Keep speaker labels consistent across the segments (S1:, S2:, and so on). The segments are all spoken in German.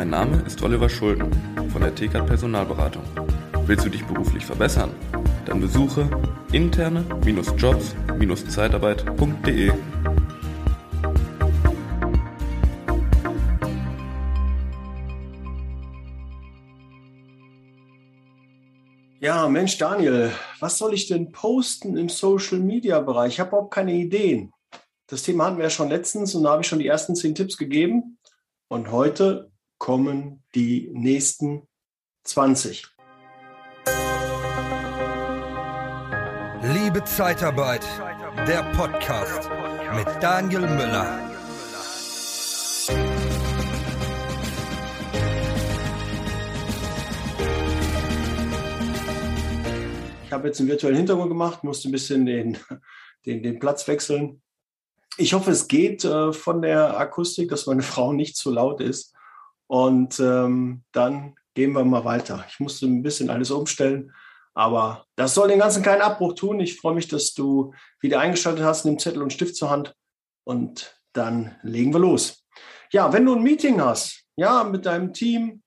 S1: Mein Name ist Oliver Schulden von der TK Personalberatung. Willst du dich beruflich verbessern? Dann besuche interne-jobs-zeitarbeit.de.
S2: Ja, Mensch, Daniel, was soll ich denn posten im Social Media Bereich? Ich habe überhaupt keine Ideen. Das Thema hatten wir ja schon letztens und da habe ich schon die ersten zehn Tipps gegeben. Und heute kommen die nächsten 20.
S3: Liebe Zeitarbeit, der Podcast mit Daniel Müller.
S2: Ich habe jetzt einen virtuellen Hintergrund gemacht, musste ein bisschen den, den, den Platz wechseln. Ich hoffe, es geht äh, von der Akustik, dass meine Frau nicht zu laut ist. Und ähm, dann gehen wir mal weiter. Ich musste ein bisschen alles umstellen, aber das soll den ganzen keinen Abbruch tun. Ich freue mich, dass du wieder eingeschaltet hast, nimm Zettel und Stift zur Hand und dann legen wir los. Ja, wenn du ein Meeting hast, ja, mit deinem Team,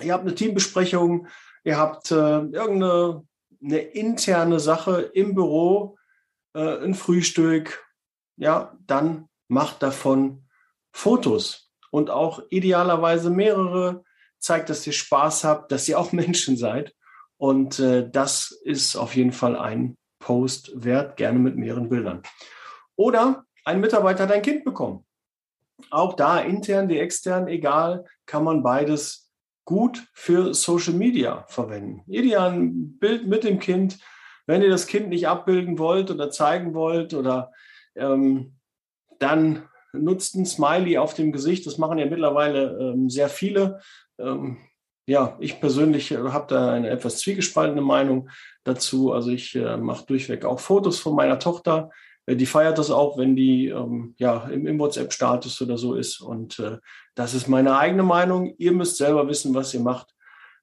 S2: ihr habt eine Teambesprechung, ihr habt äh, irgendeine eine interne Sache im Büro, äh, ein Frühstück, ja, dann macht davon Fotos und auch idealerweise mehrere. Zeigt, dass ihr Spaß habt, dass ihr auch Menschen seid. Und äh, das ist auf jeden Fall ein Post wert, gerne mit mehreren Bildern. Oder ein Mitarbeiter hat ein Kind bekommen. Auch da intern wie extern, egal, kann man beides gut für Social Media verwenden. Ideal ein Bild mit dem Kind. Wenn ihr das Kind nicht abbilden wollt oder zeigen wollt oder ähm, dann nutzt ein Smiley auf dem Gesicht. Das machen ja mittlerweile ähm, sehr viele. Ähm, ja, ich persönlich habe da eine etwas zwiegespaltene Meinung dazu. Also ich äh, mache durchweg auch Fotos von meiner Tochter. Äh, die feiert das auch, wenn die ähm, ja, im, im WhatsApp-Status oder so ist. Und äh, das ist meine eigene Meinung. Ihr müsst selber wissen, was ihr macht.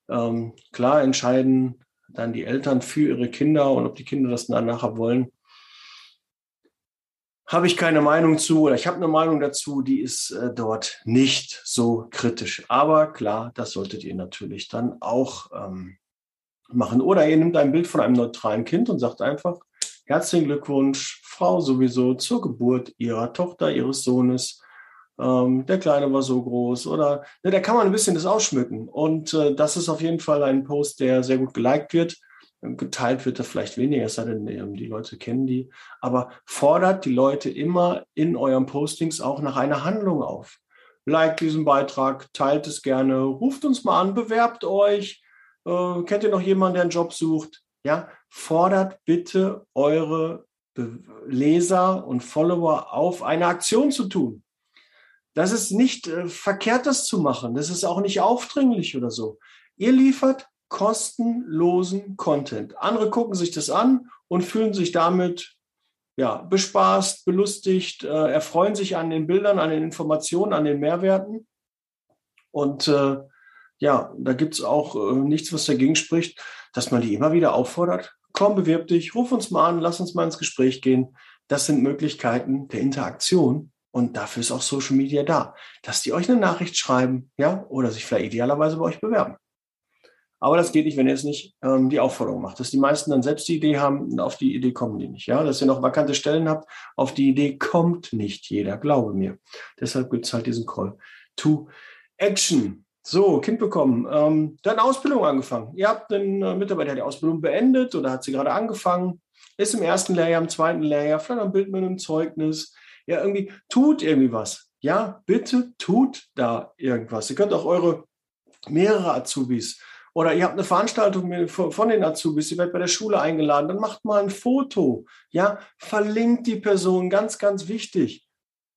S2: Ähm, klar entscheiden dann die Eltern für ihre Kinder und ob die Kinder das dann nachher wollen. Habe ich keine Meinung zu oder ich habe eine Meinung dazu, die ist äh, dort nicht so kritisch. Aber klar, das solltet ihr natürlich dann auch ähm, machen. Oder ihr nehmt ein Bild von einem neutralen Kind und sagt einfach, herzlichen Glückwunsch, Frau sowieso zur Geburt ihrer Tochter, ihres Sohnes. Ähm, der Kleine war so groß oder ne, da kann man ein bisschen das ausschmücken. Und äh, das ist auf jeden Fall ein Post, der sehr gut geliked wird. Geteilt wird er vielleicht weniger, es sei denn, ähm, die Leute kennen die. Aber fordert die Leute immer in euren Postings auch nach einer Handlung auf. Like diesen Beitrag, teilt es gerne, ruft uns mal an, bewerbt euch. Äh, kennt ihr noch jemanden, der einen Job sucht? Ja, fordert bitte eure Leser und Follower auf, eine Aktion zu tun. Das ist nicht äh, verkehrt, das zu machen. Das ist auch nicht aufdringlich oder so. Ihr liefert kostenlosen Content. Andere gucken sich das an und fühlen sich damit ja, bespaßt, belustigt, äh, erfreuen sich an den Bildern, an den Informationen, an den Mehrwerten. Und äh, ja, da gibt es auch äh, nichts, was dagegen spricht, dass man die immer wieder auffordert, komm, bewirb dich, ruf uns mal an, lass uns mal ins Gespräch gehen. Das sind Möglichkeiten der Interaktion und dafür ist auch Social Media da, dass die euch eine Nachricht schreiben, ja, oder sich vielleicht idealerweise bei euch bewerben. Aber das geht nicht, wenn ihr es nicht ähm, die Aufforderung macht. Dass die meisten dann selbst die Idee haben, und auf die Idee kommen die nicht. Ja, dass ihr noch vakante Stellen habt, auf die Idee kommt nicht jeder, glaube mir. Deshalb gibt es halt diesen Call to Action. So, Kind bekommen. Ähm, dann Ausbildung angefangen. Ihr habt einen äh, Mitarbeiter, der die Ausbildung beendet oder hat sie gerade angefangen, ist im ersten Lehrjahr, im zweiten Lehrjahr, vielleicht ein Bild mit einem Zeugnis. Ja, irgendwie tut irgendwie was. Ja, bitte tut da irgendwas. Ihr könnt auch eure mehrere Azubis oder ihr habt eine Veranstaltung von den Azubis, ihr werdet bei der Schule eingeladen, dann macht mal ein Foto. Ja, verlinkt die Person, ganz, ganz wichtig.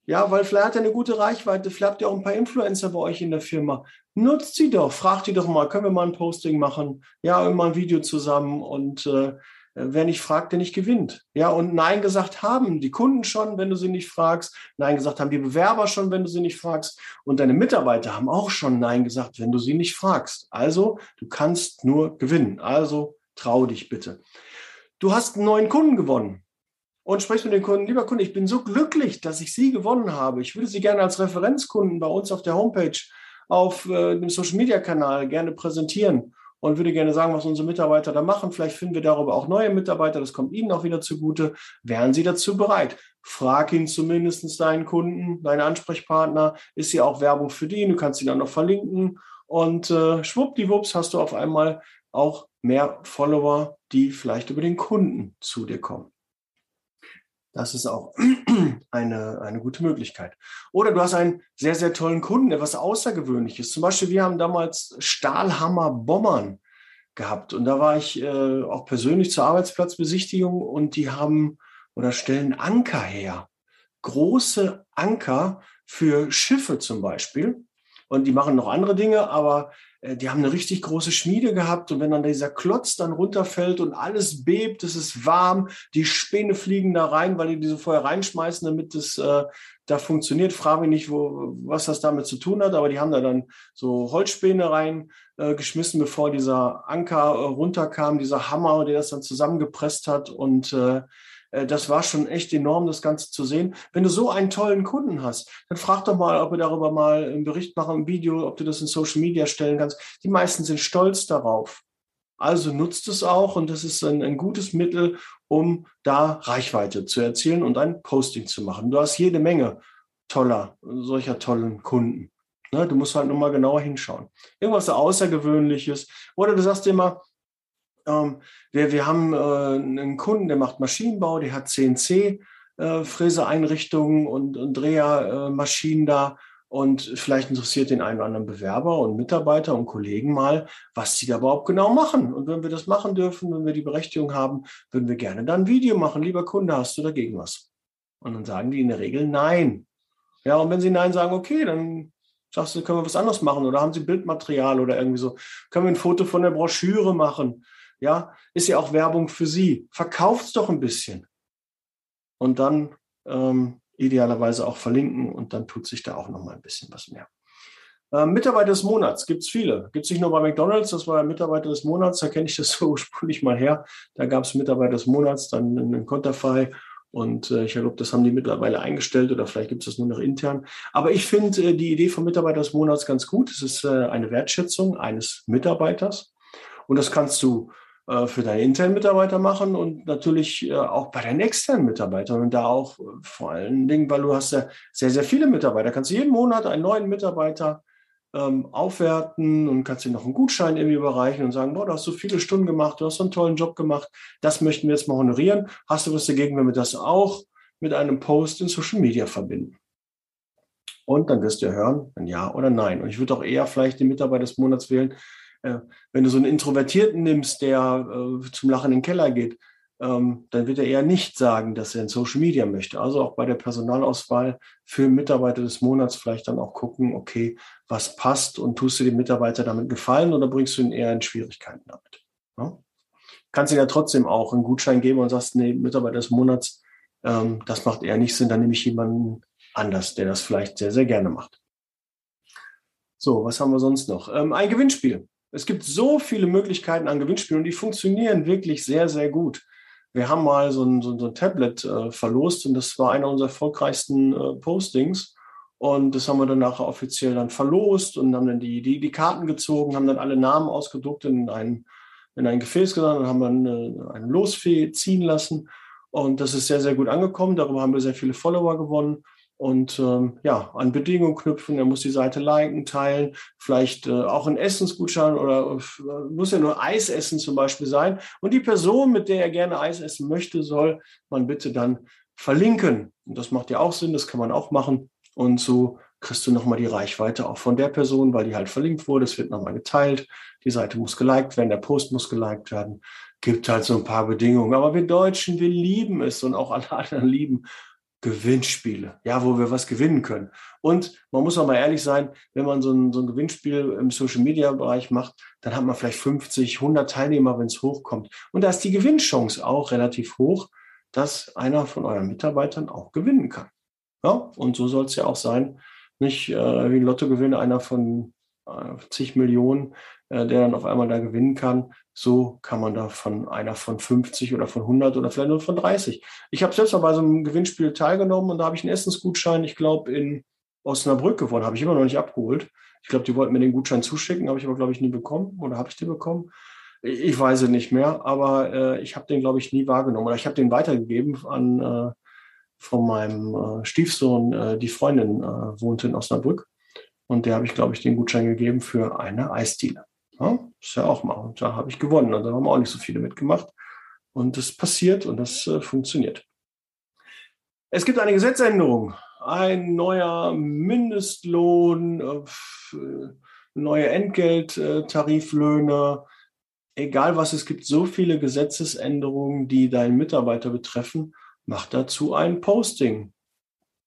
S2: Ja, weil vielleicht hat er eine gute Reichweite, vielleicht habt ihr auch ein paar Influencer bei euch in der Firma. Nutzt sie doch, fragt die doch mal, können wir mal ein Posting machen? Ja, immer ein Video zusammen und äh, wer nicht fragt, der nicht gewinnt. Ja, und Nein gesagt haben die Kunden schon, wenn du sie nicht fragst. Nein gesagt haben die Bewerber schon, wenn du sie nicht fragst. Und deine Mitarbeiter haben auch schon Nein gesagt, wenn du sie nicht fragst. Also, du kannst nur gewinnen. Also, trau dich bitte. Du hast einen neuen Kunden gewonnen und sprichst mit den Kunden, lieber Kunde, ich bin so glücklich, dass ich Sie gewonnen habe. Ich würde Sie gerne als Referenzkunden bei uns auf der Homepage auf äh, dem Social-Media-Kanal gerne präsentieren und würde gerne sagen, was unsere Mitarbeiter da machen. Vielleicht finden wir darüber auch neue Mitarbeiter. Das kommt Ihnen auch wieder zugute. Wären Sie dazu bereit? Frag ihn zumindest deinen Kunden, deinen Ansprechpartner. Ist ja auch Werbung für die. Du kannst ihn dann noch verlinken. Und äh, schwuppdiwupps hast du auf einmal auch mehr Follower, die vielleicht über den Kunden zu dir kommen. Das ist auch eine, eine gute Möglichkeit. Oder du hast einen sehr, sehr tollen Kunden, etwas Außergewöhnliches. Zum Beispiel, wir haben damals Stahlhammer Bommern gehabt. Und da war ich äh, auch persönlich zur Arbeitsplatzbesichtigung und die haben oder stellen Anker her. Große Anker für Schiffe zum Beispiel. Und die machen noch andere Dinge, aber äh, die haben eine richtig große Schmiede gehabt und wenn dann dieser Klotz dann runterfällt und alles bebt, es ist warm, die Späne fliegen da rein, weil die diese vorher reinschmeißen, damit es äh, da funktioniert. Frage mich nicht, wo, was das damit zu tun hat, aber die haben da dann so Holzspäne reingeschmissen, äh, bevor dieser Anker äh, runterkam, dieser Hammer, der das dann zusammengepresst hat und äh, das war schon echt enorm, das Ganze zu sehen. Wenn du so einen tollen Kunden hast, dann frag doch mal, ob wir darüber mal einen Bericht machen, ein Video, ob du das in Social Media stellen kannst. Die meisten sind stolz darauf. Also nutzt es auch und das ist ein, ein gutes Mittel, um da Reichweite zu erzielen und ein Posting zu machen. Du hast jede Menge toller, solcher tollen Kunden. Ne, du musst halt nur mal genauer hinschauen. Irgendwas Außergewöhnliches. Oder du sagst immer, ähm, wir, wir haben äh, einen Kunden, der macht Maschinenbau, der hat CNC-Fräseeinrichtungen äh, und, und Drehermaschinen da. Und vielleicht interessiert den einen oder anderen Bewerber und Mitarbeiter und Kollegen mal, was sie da überhaupt genau machen. Und wenn wir das machen dürfen, wenn wir die Berechtigung haben, würden wir gerne dann ein Video machen. Lieber Kunde, hast du dagegen was? Und dann sagen die in der Regel nein. Ja, und wenn sie nein sagen, okay, dann sagst du, können wir was anderes machen oder haben sie Bildmaterial oder irgendwie so. Können wir ein Foto von der Broschüre machen? Ja, ist ja auch Werbung für Sie. Verkauft es doch ein bisschen. Und dann ähm, idealerweise auch verlinken und dann tut sich da auch noch mal ein bisschen was mehr. Ähm, Mitarbeiter des Monats gibt es viele. Gibt es nicht nur bei McDonalds, das war ja Mitarbeiter des Monats, da kenne ich das so ursprünglich mal her. Da gab es Mitarbeiter des Monats, dann einen Konterfei und äh, ich glaube, das haben die mittlerweile eingestellt oder vielleicht gibt es das nur noch intern. Aber ich finde äh, die Idee vom Mitarbeiter des Monats ganz gut. Es ist äh, eine Wertschätzung eines Mitarbeiters. Und das kannst du für deine internen Mitarbeiter machen und natürlich äh, auch bei deinen externen Mitarbeitern und da auch äh, vor allen Dingen, weil du hast ja sehr, sehr viele Mitarbeiter, kannst du jeden Monat einen neuen Mitarbeiter ähm, aufwerten und kannst dir noch einen Gutschein irgendwie überreichen und sagen, boah, du hast so viele Stunden gemacht, du hast so einen tollen Job gemacht, das möchten wir jetzt mal honorieren. Hast du was dagegen, wenn wir das auch mit einem Post in Social Media verbinden? Und dann wirst du hören, ein Ja oder Nein. Und ich würde auch eher vielleicht den Mitarbeiter des Monats wählen, äh, wenn du so einen Introvertierten nimmst, der äh, zum Lachen in den Keller geht, ähm, dann wird er eher nicht sagen, dass er in Social Media möchte. Also auch bei der Personalauswahl für Mitarbeiter des Monats vielleicht dann auch gucken, okay, was passt und tust du dem Mitarbeiter damit gefallen oder bringst du ihn eher in Schwierigkeiten damit? Ja? Kannst du ja trotzdem auch einen Gutschein geben und sagst, nee, Mitarbeiter des Monats, ähm, das macht eher nicht Sinn, dann nehme ich jemanden anders, der das vielleicht sehr, sehr gerne macht. So, was haben wir sonst noch? Ähm, ein Gewinnspiel. Es gibt so viele Möglichkeiten an Gewinnspielen und die funktionieren wirklich sehr, sehr gut. Wir haben mal so ein, so ein Tablet äh, verlost und das war einer unserer erfolgreichsten äh, Postings. Und das haben wir dann nachher offiziell dann verlost und haben dann die, die, die Karten gezogen, haben dann alle Namen ausgedruckt in ein, in ein Gefäß gesammelt und haben dann eine, eine Losfee ziehen lassen. Und das ist sehr, sehr gut angekommen. Darüber haben wir sehr viele Follower gewonnen und ähm, ja, an Bedingungen knüpfen. Er muss die Seite liken, teilen, vielleicht äh, auch ein Essensgutschein oder äh, muss ja nur Eis essen zum Beispiel sein. Und die Person, mit der er gerne Eis essen möchte, soll man bitte dann verlinken. Und das macht ja auch Sinn, das kann man auch machen. Und so kriegst du nochmal die Reichweite auch von der Person, weil die halt verlinkt wurde. Es wird nochmal geteilt. Die Seite muss geliked werden, der Post muss geliked werden. Gibt halt so ein paar Bedingungen. Aber wir Deutschen, wir lieben es und auch alle anderen lieben Gewinnspiele, ja, wo wir was gewinnen können. Und man muss auch mal ehrlich sein, wenn man so ein, so ein Gewinnspiel im Social Media Bereich macht, dann hat man vielleicht 50, 100 Teilnehmer, wenn es hochkommt. Und da ist die Gewinnchance auch relativ hoch, dass einer von euren Mitarbeitern auch gewinnen kann. Ja, und so soll es ja auch sein. Nicht äh, wie ein Lottogewinn einer von äh, zig Millionen, der dann auf einmal da gewinnen kann. So kann man da von einer von 50 oder von 100 oder vielleicht nur von 30. Ich habe selbst mal bei so einem Gewinnspiel teilgenommen und da habe ich einen Essensgutschein, ich glaube, in Osnabrück gewonnen, habe ich immer noch nicht abgeholt. Ich glaube, die wollten mir den Gutschein zuschicken, habe ich aber, glaube ich, nie bekommen. Oder habe ich den bekommen? Ich weiß es nicht mehr, aber äh, ich habe den, glaube ich, nie wahrgenommen. Oder ich habe den weitergegeben an äh, von meinem äh, Stiefsohn, äh, die Freundin äh, wohnt in Osnabrück. Und der habe ich, glaube ich, den Gutschein gegeben für eine Eisdiele. Ja, ist ja auch mal. Und da habe ich gewonnen. Und da haben auch nicht so viele mitgemacht. Und das passiert und das äh, funktioniert. Es gibt eine Gesetzänderung. Ein neuer Mindestlohn, äh, neue Entgelttariflöhne, egal was, es gibt so viele Gesetzesänderungen, die deinen Mitarbeiter betreffen. Mach dazu ein Posting.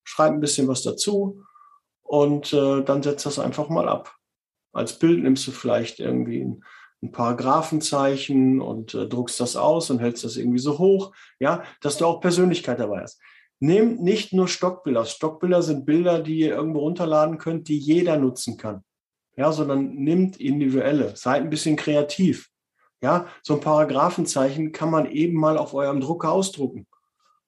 S2: Schreib ein bisschen was dazu und äh, dann setz das einfach mal ab. Als Bild nimmst du vielleicht irgendwie ein, ein Paragraphenzeichen und äh, druckst das aus und hältst das irgendwie so hoch, ja, dass du auch Persönlichkeit dabei hast. Nimm nicht nur Stockbilder. Stockbilder sind Bilder, die ihr irgendwo runterladen könnt, die jeder nutzen kann. Ja, sondern nimmt individuelle. Seid ein bisschen kreativ. Ja, so ein Paragraphenzeichen kann man eben mal auf eurem Drucker ausdrucken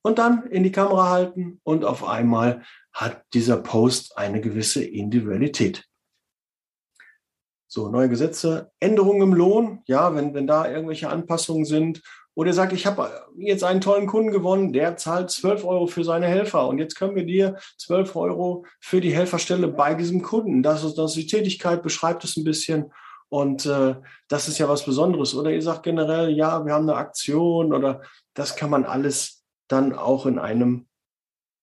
S2: und dann in die Kamera halten und auf einmal hat dieser Post eine gewisse Individualität. So, neue Gesetze, Änderungen im Lohn, ja, wenn, wenn da irgendwelche Anpassungen sind. Oder sagt, ich habe jetzt einen tollen Kunden gewonnen, der zahlt 12 Euro für seine Helfer und jetzt können wir dir 12 Euro für die Helferstelle bei diesem Kunden. Das ist, das ist die Tätigkeit, beschreibt es ein bisschen und äh, das ist ja was Besonderes. Oder ihr sagt generell, ja, wir haben eine Aktion oder das kann man alles dann auch in einem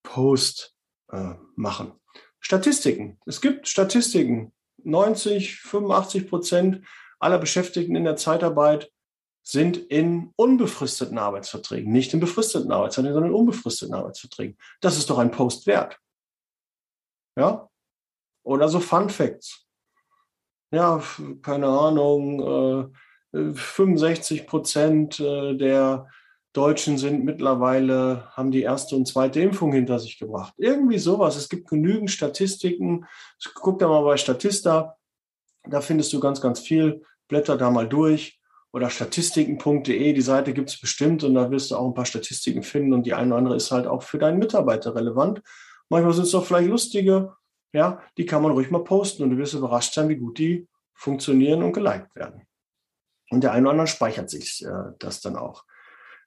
S2: Post äh, machen. Statistiken. Es gibt Statistiken. 90, 85 Prozent aller Beschäftigten in der Zeitarbeit sind in unbefristeten Arbeitsverträgen, nicht in befristeten Arbeitsverträgen, sondern in unbefristeten Arbeitsverträgen. Das ist doch ein Post wert. Ja? Oder so Fun Facts ja, keine Ahnung, äh, 65 Prozent äh, der Deutschen sind mittlerweile, haben die erste und zweite Impfung hinter sich gebracht. Irgendwie sowas. Es gibt genügend Statistiken. Guck da mal bei Statista. Da findest du ganz, ganz viel. Blätter da mal durch. Oder statistiken.de, die Seite gibt es bestimmt und da wirst du auch ein paar Statistiken finden und die eine oder andere ist halt auch für deinen Mitarbeiter relevant. Manchmal sind es auch vielleicht lustige ja, die kann man ruhig mal posten und du wirst überrascht sein, wie gut die funktionieren und geliked werden. Und der eine oder andere speichert sich äh, das dann auch.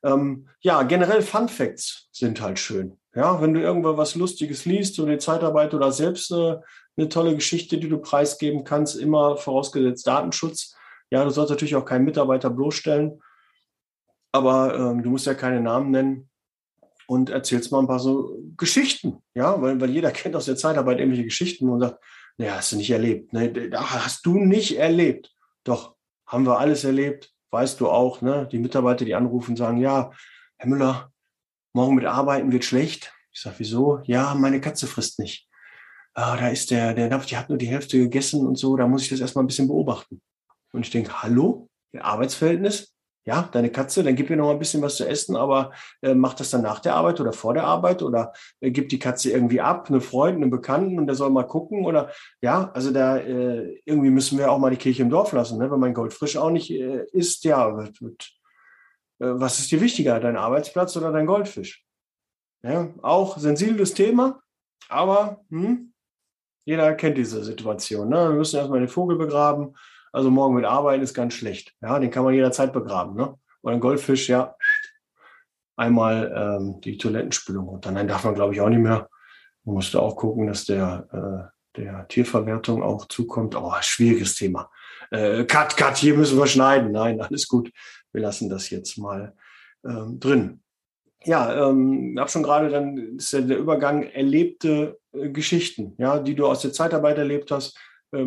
S2: Ähm, ja, generell Fun Facts sind halt schön. Ja, wenn du irgendwo was Lustiges liest oder die Zeitarbeit oder selbst äh, eine tolle Geschichte, die du preisgeben kannst, immer vorausgesetzt Datenschutz. Ja, du sollst natürlich auch keinen Mitarbeiter bloßstellen, aber ähm, du musst ja keine Namen nennen und erzählst mal ein paar so Geschichten, ja, weil, weil jeder kennt aus der Zeitarbeit irgendwelche Geschichten und sagt, naja, hast du nicht erlebt, ne? hast du nicht erlebt. Doch, haben wir alles erlebt, weißt du auch, ne? Die Mitarbeiter, die anrufen, sagen, ja, Herr Müller, morgen mit Arbeiten wird schlecht. Ich sage, wieso? Ja, meine Katze frisst nicht. Ah, da ist der, der Napf, die hat nur die Hälfte gegessen und so, da muss ich das erstmal ein bisschen beobachten. Und ich denke, hallo, Arbeitsverhältnis, ja, deine Katze, dann gib ihr noch ein bisschen was zu essen, aber äh, mach das dann nach der Arbeit oder vor der Arbeit oder äh, gib die Katze irgendwie ab, eine Freundin, einen Bekannten und der soll mal gucken oder ja, also da äh, irgendwie müssen wir auch mal die Kirche im Dorf lassen, ne? wenn mein Goldfrisch auch nicht äh, isst, ja, wird, wird, äh, was ist dir wichtiger, dein Arbeitsplatz oder dein Goldfisch? Ja, auch sensibles Thema, aber hm, jeder kennt diese Situation. Ne? Wir müssen erstmal den Vogel begraben also morgen mit Arbeiten ist ganz schlecht. Ja, den kann man jederzeit begraben. Ne? Oder ein Goldfisch, ja, einmal ähm, die Toilettenspülung und dann darf man, glaube ich, auch nicht mehr. Man musste auch gucken, dass der, äh, der Tierverwertung auch zukommt. Oh, schwieriges Thema. Äh, cut, cut, hier müssen wir schneiden. Nein, alles gut. Wir lassen das jetzt mal ähm, drin. Ja, ähm, habe schon gerade dann ist ja der Übergang erlebte äh, Geschichten, ja, die du aus der Zeitarbeit erlebt hast,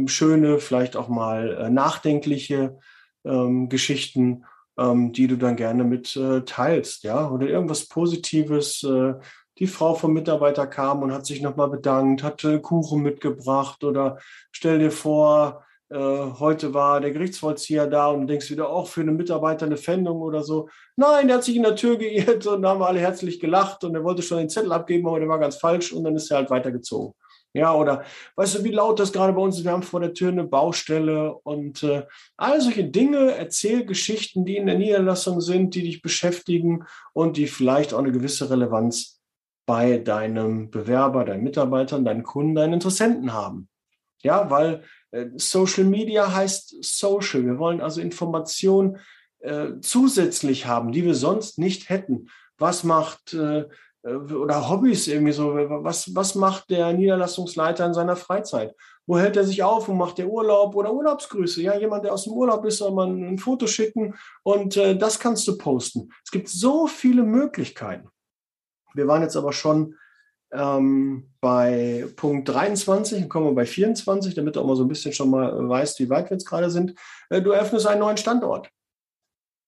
S2: schöne, vielleicht auch mal äh, nachdenkliche ähm, Geschichten, ähm, die du dann gerne mit äh, teilst, ja, oder irgendwas Positives. Äh, die Frau vom Mitarbeiter kam und hat sich nochmal bedankt, hat Kuchen mitgebracht oder stell dir vor, heute war der Gerichtsvollzieher da und denkst wieder auch für einen Mitarbeiter eine Fendung oder so. Nein, der hat sich in der Tür geirrt und da haben wir alle herzlich gelacht und er wollte schon den Zettel abgeben, aber der war ganz falsch und dann ist er halt weitergezogen. Ja, oder weißt du, wie laut das gerade bei uns ist? Wir haben vor der Tür eine Baustelle und äh, all solche Dinge, Erzählgeschichten, die in der Niederlassung sind, die dich beschäftigen und die vielleicht auch eine gewisse Relevanz bei deinem Bewerber, deinen Mitarbeitern, deinen Kunden, deinen Interessenten haben. Ja, weil Äh, Social Media heißt Social. Wir wollen also Informationen äh, zusätzlich haben, die wir sonst nicht hätten. Was macht äh, oder Hobbys irgendwie so, was, was macht der Niederlassungsleiter in seiner Freizeit? Wo hält er sich auf und macht der Urlaub oder Urlaubsgrüße? Ja, jemand, der aus dem Urlaub ist, soll man ein Foto schicken und äh, das kannst du posten. Es gibt so viele Möglichkeiten. Wir waren jetzt aber schon ähm, bei Punkt 23 und kommen wir bei 24, damit du auch mal so ein bisschen schon mal weißt, wie weit wir jetzt gerade sind. Äh, du eröffnest einen neuen Standort.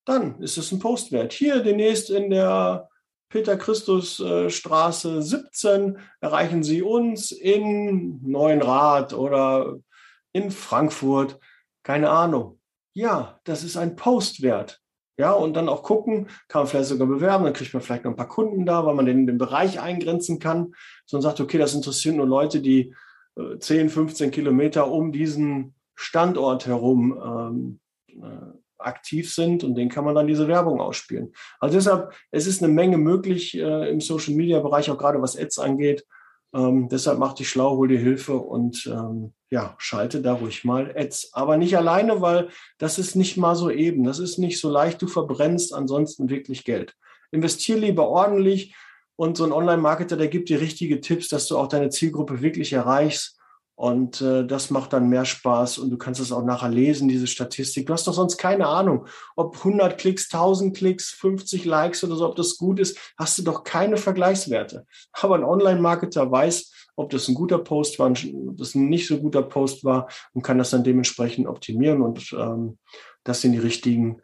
S2: Dann ist es ein Postwert. Hier demnächst in der Peter Christus äh, Straße 17 erreichen Sie uns in Neuenrad oder in Frankfurt. Keine Ahnung. Ja, das ist ein Postwert. Ja, und dann auch gucken, kann man vielleicht sogar bewerben, dann kriegt man vielleicht noch ein paar Kunden da, weil man den, den Bereich eingrenzen kann. Sondern sagt, okay, das interessieren nur Leute, die äh, 10, 15 Kilometer um diesen Standort herum ähm, äh, aktiv sind und den kann man dann diese Werbung ausspielen. Also deshalb, es ist eine Menge möglich äh, im Social Media Bereich, auch gerade was Ads angeht. Ähm, deshalb mach dich schlau, hol dir Hilfe und ähm, ja, schalte da ruhig mal Ads. Aber nicht alleine, weil das ist nicht mal so eben. Das ist nicht so leicht. Du verbrennst ansonsten wirklich Geld. Investier lieber ordentlich und so ein Online-Marketer, der gibt dir richtige Tipps, dass du auch deine Zielgruppe wirklich erreichst und äh, das macht dann mehr Spaß und du kannst es auch nachher lesen, diese Statistik. Du hast doch sonst keine Ahnung, ob 100 Klicks, 1000 Klicks, 50 Likes oder so, ob das gut ist, hast du doch keine Vergleichswerte. Aber ein Online-Marketer weiß, ob das ein guter Post war, ob das ein nicht so guter Post war und kann das dann dementsprechend optimieren und ähm, das in die richtigen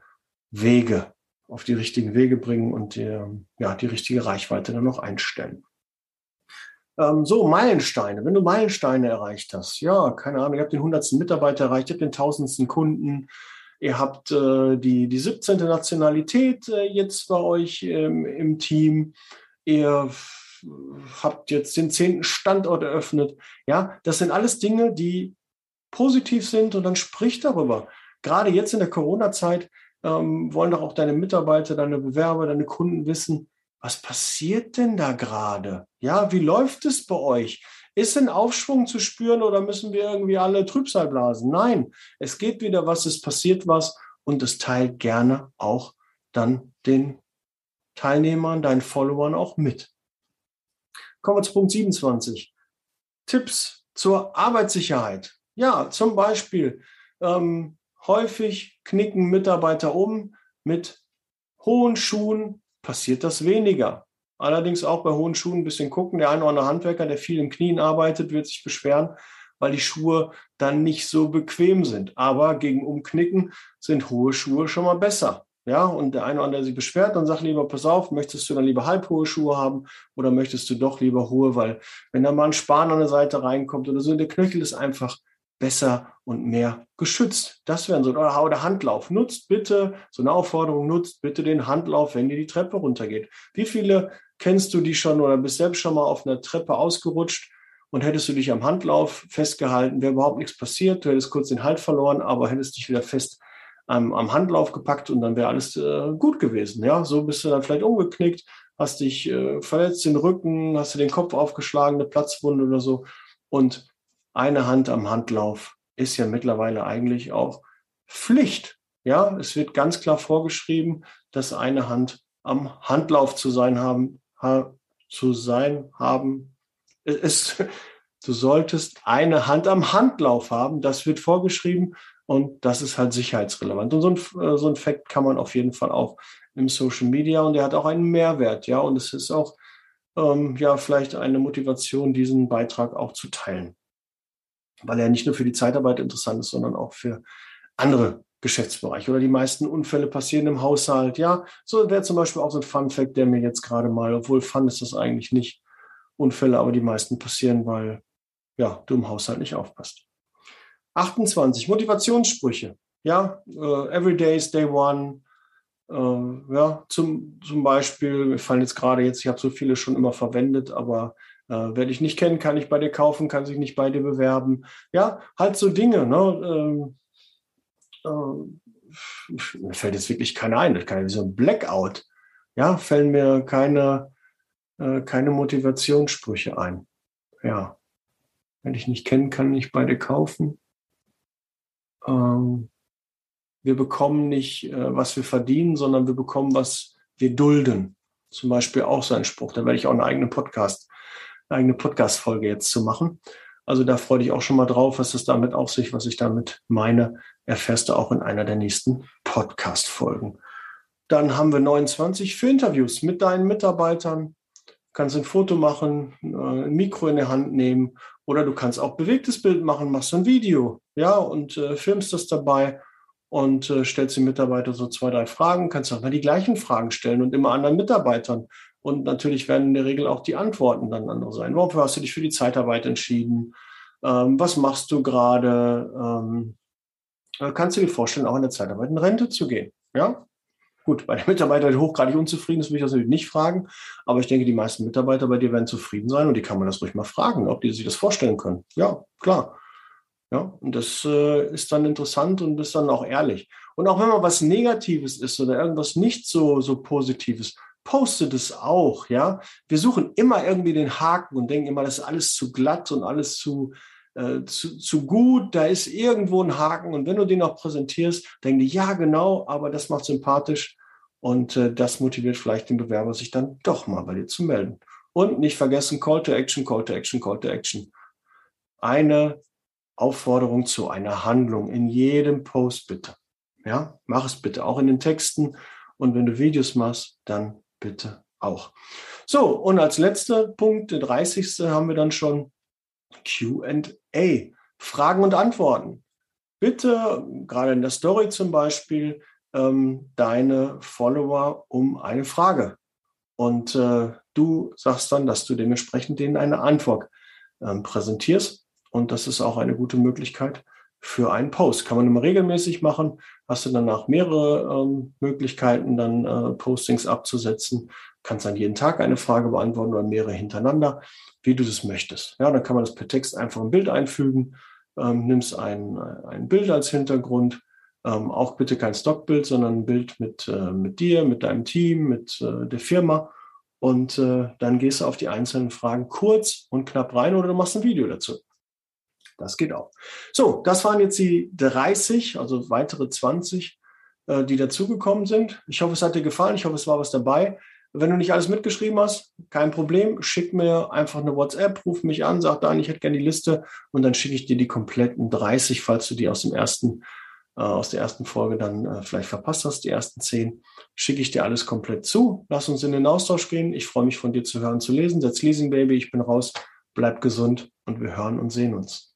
S2: Wege, auf die richtigen Wege bringen und die, ja, die richtige Reichweite dann noch einstellen. Ähm, so, Meilensteine. Wenn du Meilensteine erreicht hast, ja, keine Ahnung, ihr habt den hundertsten Mitarbeiter erreicht, ihr habt den tausendsten Kunden, ihr habt äh, die, die 17. Nationalität äh, jetzt bei euch ähm, im Team, ihr habt jetzt den zehnten Standort eröffnet. Ja, das sind alles Dinge, die positiv sind und dann sprich darüber. Gerade jetzt in der Corona-Zeit ähm, wollen doch auch deine Mitarbeiter, deine Bewerber, deine Kunden wissen, was passiert denn da gerade? Ja, wie läuft es bei euch? Ist ein Aufschwung zu spüren oder müssen wir irgendwie alle Trübsal blasen? Nein, es geht wieder was, es passiert was und es teilt gerne auch dann den Teilnehmern, deinen Followern auch mit. Kommen wir zu Punkt 27. Tipps zur Arbeitssicherheit. Ja, zum Beispiel ähm, häufig knicken Mitarbeiter um mit hohen Schuhen, passiert das weniger. Allerdings auch bei hohen Schuhen ein bisschen gucken. Der eine oder andere Handwerker, der viel im Knien arbeitet, wird sich beschweren, weil die Schuhe dann nicht so bequem sind. Aber gegen Umknicken sind hohe Schuhe schon mal besser. Ja, und der eine oder andere sich beschwert, dann sagt lieber, pass auf, möchtest du dann lieber halbhohe Schuhe haben oder möchtest du doch lieber hohe, weil wenn da mal ein Span an der Seite reinkommt oder so, der Knöchel ist einfach besser und mehr geschützt. Das wären so, oder Handlauf. Nutzt bitte, so eine Aufforderung, nutzt bitte den Handlauf, wenn ihr die Treppe runtergeht. Wie viele kennst du die schon oder bist selbst schon mal auf einer Treppe ausgerutscht und hättest du dich am Handlauf festgehalten, wäre überhaupt nichts passiert, du hättest kurz den Halt verloren, aber hättest dich wieder fest am, am Handlauf gepackt und dann wäre alles äh, gut gewesen. Ja, so bist du dann vielleicht umgeknickt, hast dich äh, verletzt den Rücken, hast du den Kopf aufgeschlagen, eine Platzwunde oder so und eine Hand am Handlauf ist ja mittlerweile eigentlich auch Pflicht. Ja, es wird ganz klar vorgeschrieben, dass eine Hand am Handlauf zu sein haben, ha, zu sein haben. Es, du solltest eine Hand am Handlauf haben. Das wird vorgeschrieben und das ist halt sicherheitsrelevant. Und so ein, äh, so ein Fact kann man auf jeden Fall auch im Social Media und der hat auch einen Mehrwert. Ja, und es ist auch ähm, ja vielleicht eine Motivation, diesen Beitrag auch zu teilen weil er nicht nur für die Zeitarbeit interessant ist, sondern auch für andere Geschäftsbereiche. Oder die meisten Unfälle passieren im Haushalt. Ja, so wäre zum Beispiel auch so ein Fun Fact, der mir jetzt gerade mal, obwohl Fun ist das eigentlich nicht, Unfälle, aber die meisten passieren, weil ja, du im Haushalt nicht aufpasst. 28, Motivationssprüche. Ja, uh, every day is day one. Uh, ja, zum, zum Beispiel, mir fallen jetzt gerade jetzt, ich habe so viele schon immer verwendet, aber äh, wer dich nicht kennt, kann ich bei dir kaufen, kann sich nicht bei dir bewerben. Ja, halt so Dinge. Ne? Äh, äh, mir fällt jetzt wirklich keiner ein. Das kann ja wie so ein Blackout. Ja, fällen mir keine, äh, keine Motivationssprüche ein. Ja. Wenn ich nicht kennen kann, nicht bei dir kaufen. ähm, wir bekommen nicht, äh, was wir verdienen, sondern wir bekommen, was wir dulden. Zum Beispiel auch so ein Spruch. Da werde ich auch eine eigene Podcast, eigene Podcast-Folge jetzt zu machen. Also da freue ich auch schon mal drauf, was es damit auf sich, was ich damit meine, erfährst du auch in einer der nächsten Podcast-Folgen. Dann haben wir 29 für Interviews mit deinen Mitarbeitern. Du kannst ein Foto machen, äh, ein Mikro in der Hand nehmen oder du kannst auch bewegtes Bild machen, machst ein Video, ja, und äh, filmst das dabei und äh, stellst den Mitarbeiter so zwei, drei Fragen, kannst auch mal die gleichen Fragen stellen und immer anderen Mitarbeitern. Und natürlich werden in der Regel auch die Antworten dann andere sein. Wofür hast du dich für die Zeitarbeit entschieden? Ähm, was machst du gerade? Ähm, äh, kannst du dir vorstellen, auch in der Zeitarbeit in Rente zu gehen? Ja? Gut, bei der Mitarbeiter, die hochgradig unzufrieden ist, will ich das natürlich nicht fragen. Aber ich denke, die meisten Mitarbeiter bei dir werden zufrieden sein und die kann man das ruhig mal fragen, ob die sich das vorstellen können. Ja, klar. Ja, und das äh, ist dann interessant und ist dann auch ehrlich. Und auch wenn mal was Negatives ist oder irgendwas nicht so, so Positives, postet es auch, ja. Wir suchen immer irgendwie den Haken und denken immer, das ist alles zu glatt und alles zu, äh, zu, zu gut. Da ist irgendwo ein Haken und wenn du den auch präsentierst, denken die, ja, genau, aber das macht sympathisch und äh, das motiviert vielleicht den Bewerber, sich dann doch mal bei dir zu melden. Und nicht vergessen, Call to Action, Call to Action, Call to Action. Eine Aufforderung zu einer Handlung in jedem Post bitte. Ja, mach es bitte auch in den Texten. Und wenn du Videos machst, dann bitte auch. So, und als letzter Punkt, der 30. haben wir dann schon QA. Fragen und Antworten. Bitte, gerade in der Story zum Beispiel, ähm, deine Follower um eine Frage. Und äh, du sagst dann, dass du dementsprechend denen eine Antwort ähm, präsentierst. Und das ist auch eine gute Möglichkeit für einen Post. Kann man immer regelmäßig machen. Hast du danach mehrere ähm, Möglichkeiten, dann äh, Postings abzusetzen. Kannst dann jeden Tag eine Frage beantworten oder mehrere hintereinander, wie du das möchtest. Ja, dann kann man das per Text einfach ein Bild einfügen. Ähm, nimmst ein, ein Bild als Hintergrund. Ähm, auch bitte kein Stockbild, sondern ein Bild mit, äh, mit dir, mit deinem Team, mit äh, der Firma. Und äh, dann gehst du auf die einzelnen Fragen kurz und knapp rein oder du machst ein Video dazu. Das geht auch. So, das waren jetzt die 30, also weitere 20, äh, die dazugekommen sind. Ich hoffe, es hat dir gefallen. Ich hoffe, es war was dabei. Wenn du nicht alles mitgeschrieben hast, kein Problem. Schick mir einfach eine WhatsApp, ruf mich an, sag dann, ich hätte gerne die Liste und dann schicke ich dir die kompletten 30, falls du die aus dem ersten, äh, aus der ersten Folge dann äh, vielleicht verpasst hast, die ersten 10, schicke ich dir alles komplett zu. Lass uns in den Austausch gehen. Ich freue mich von dir zu hören, zu lesen. Setz Leasing Baby, ich bin raus. Bleib gesund und wir hören und sehen uns.